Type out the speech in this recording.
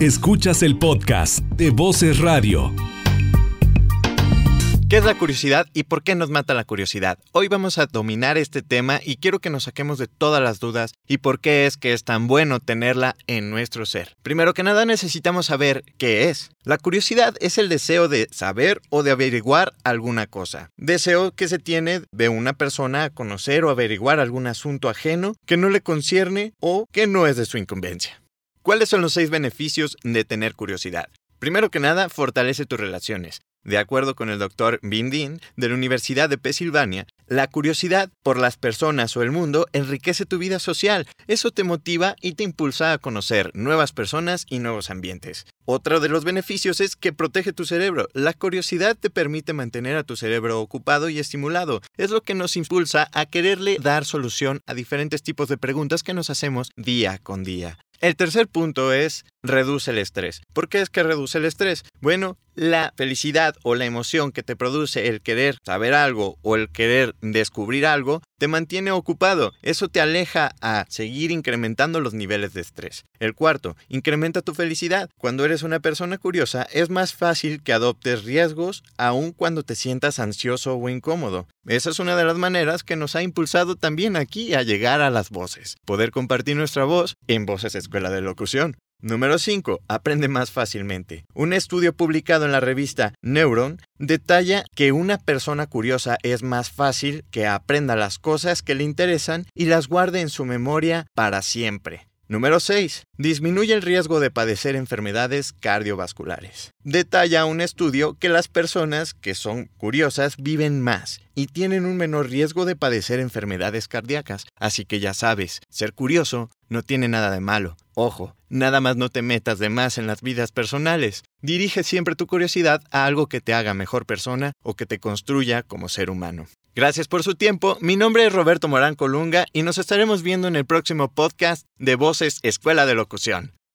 Escuchas el podcast de Voces Radio. ¿Qué es la curiosidad y por qué nos mata la curiosidad? Hoy vamos a dominar este tema y quiero que nos saquemos de todas las dudas y por qué es que es tan bueno tenerla en nuestro ser. Primero que nada necesitamos saber qué es. La curiosidad es el deseo de saber o de averiguar alguna cosa. Deseo que se tiene de una persona a conocer o averiguar algún asunto ajeno que no le concierne o que no es de su incumbencia. ¿Cuáles son los seis beneficios de tener curiosidad? Primero que nada, fortalece tus relaciones. De acuerdo con el doctor Bindin de la Universidad de Pensilvania, la curiosidad por las personas o el mundo enriquece tu vida social. Eso te motiva y te impulsa a conocer nuevas personas y nuevos ambientes. Otro de los beneficios es que protege tu cerebro. La curiosidad te permite mantener a tu cerebro ocupado y estimulado. Es lo que nos impulsa a quererle dar solución a diferentes tipos de preguntas que nos hacemos día con día. El tercer punto es reduce el estrés. ¿Por qué es que reduce el estrés? Bueno, la felicidad o la emoción que te produce el querer saber algo o el querer descubrir algo te mantiene ocupado. Eso te aleja a seguir incrementando los niveles de estrés. El cuarto, incrementa tu felicidad. Cuando eres una persona curiosa, es más fácil que adoptes riesgos aun cuando te sientas ansioso o incómodo. Esa es una de las maneras que nos ha impulsado también aquí a llegar a las voces. Poder compartir nuestra voz en Voces Escuela de Locución. Número 5. Aprende más fácilmente. Un estudio publicado en la revista Neuron detalla que una persona curiosa es más fácil que aprenda las cosas que le interesan y las guarde en su memoria para siempre. Número 6. Disminuye el riesgo de padecer enfermedades cardiovasculares. Detalla un estudio que las personas que son curiosas viven más y tienen un menor riesgo de padecer enfermedades cardíacas. Así que ya sabes, ser curioso no tiene nada de malo. Ojo, nada más no te metas de más en las vidas personales. Dirige siempre tu curiosidad a algo que te haga mejor persona o que te construya como ser humano. Gracias por su tiempo. Mi nombre es Roberto Morán Colunga y nos estaremos viendo en el próximo podcast de Voces Escuela de Locución.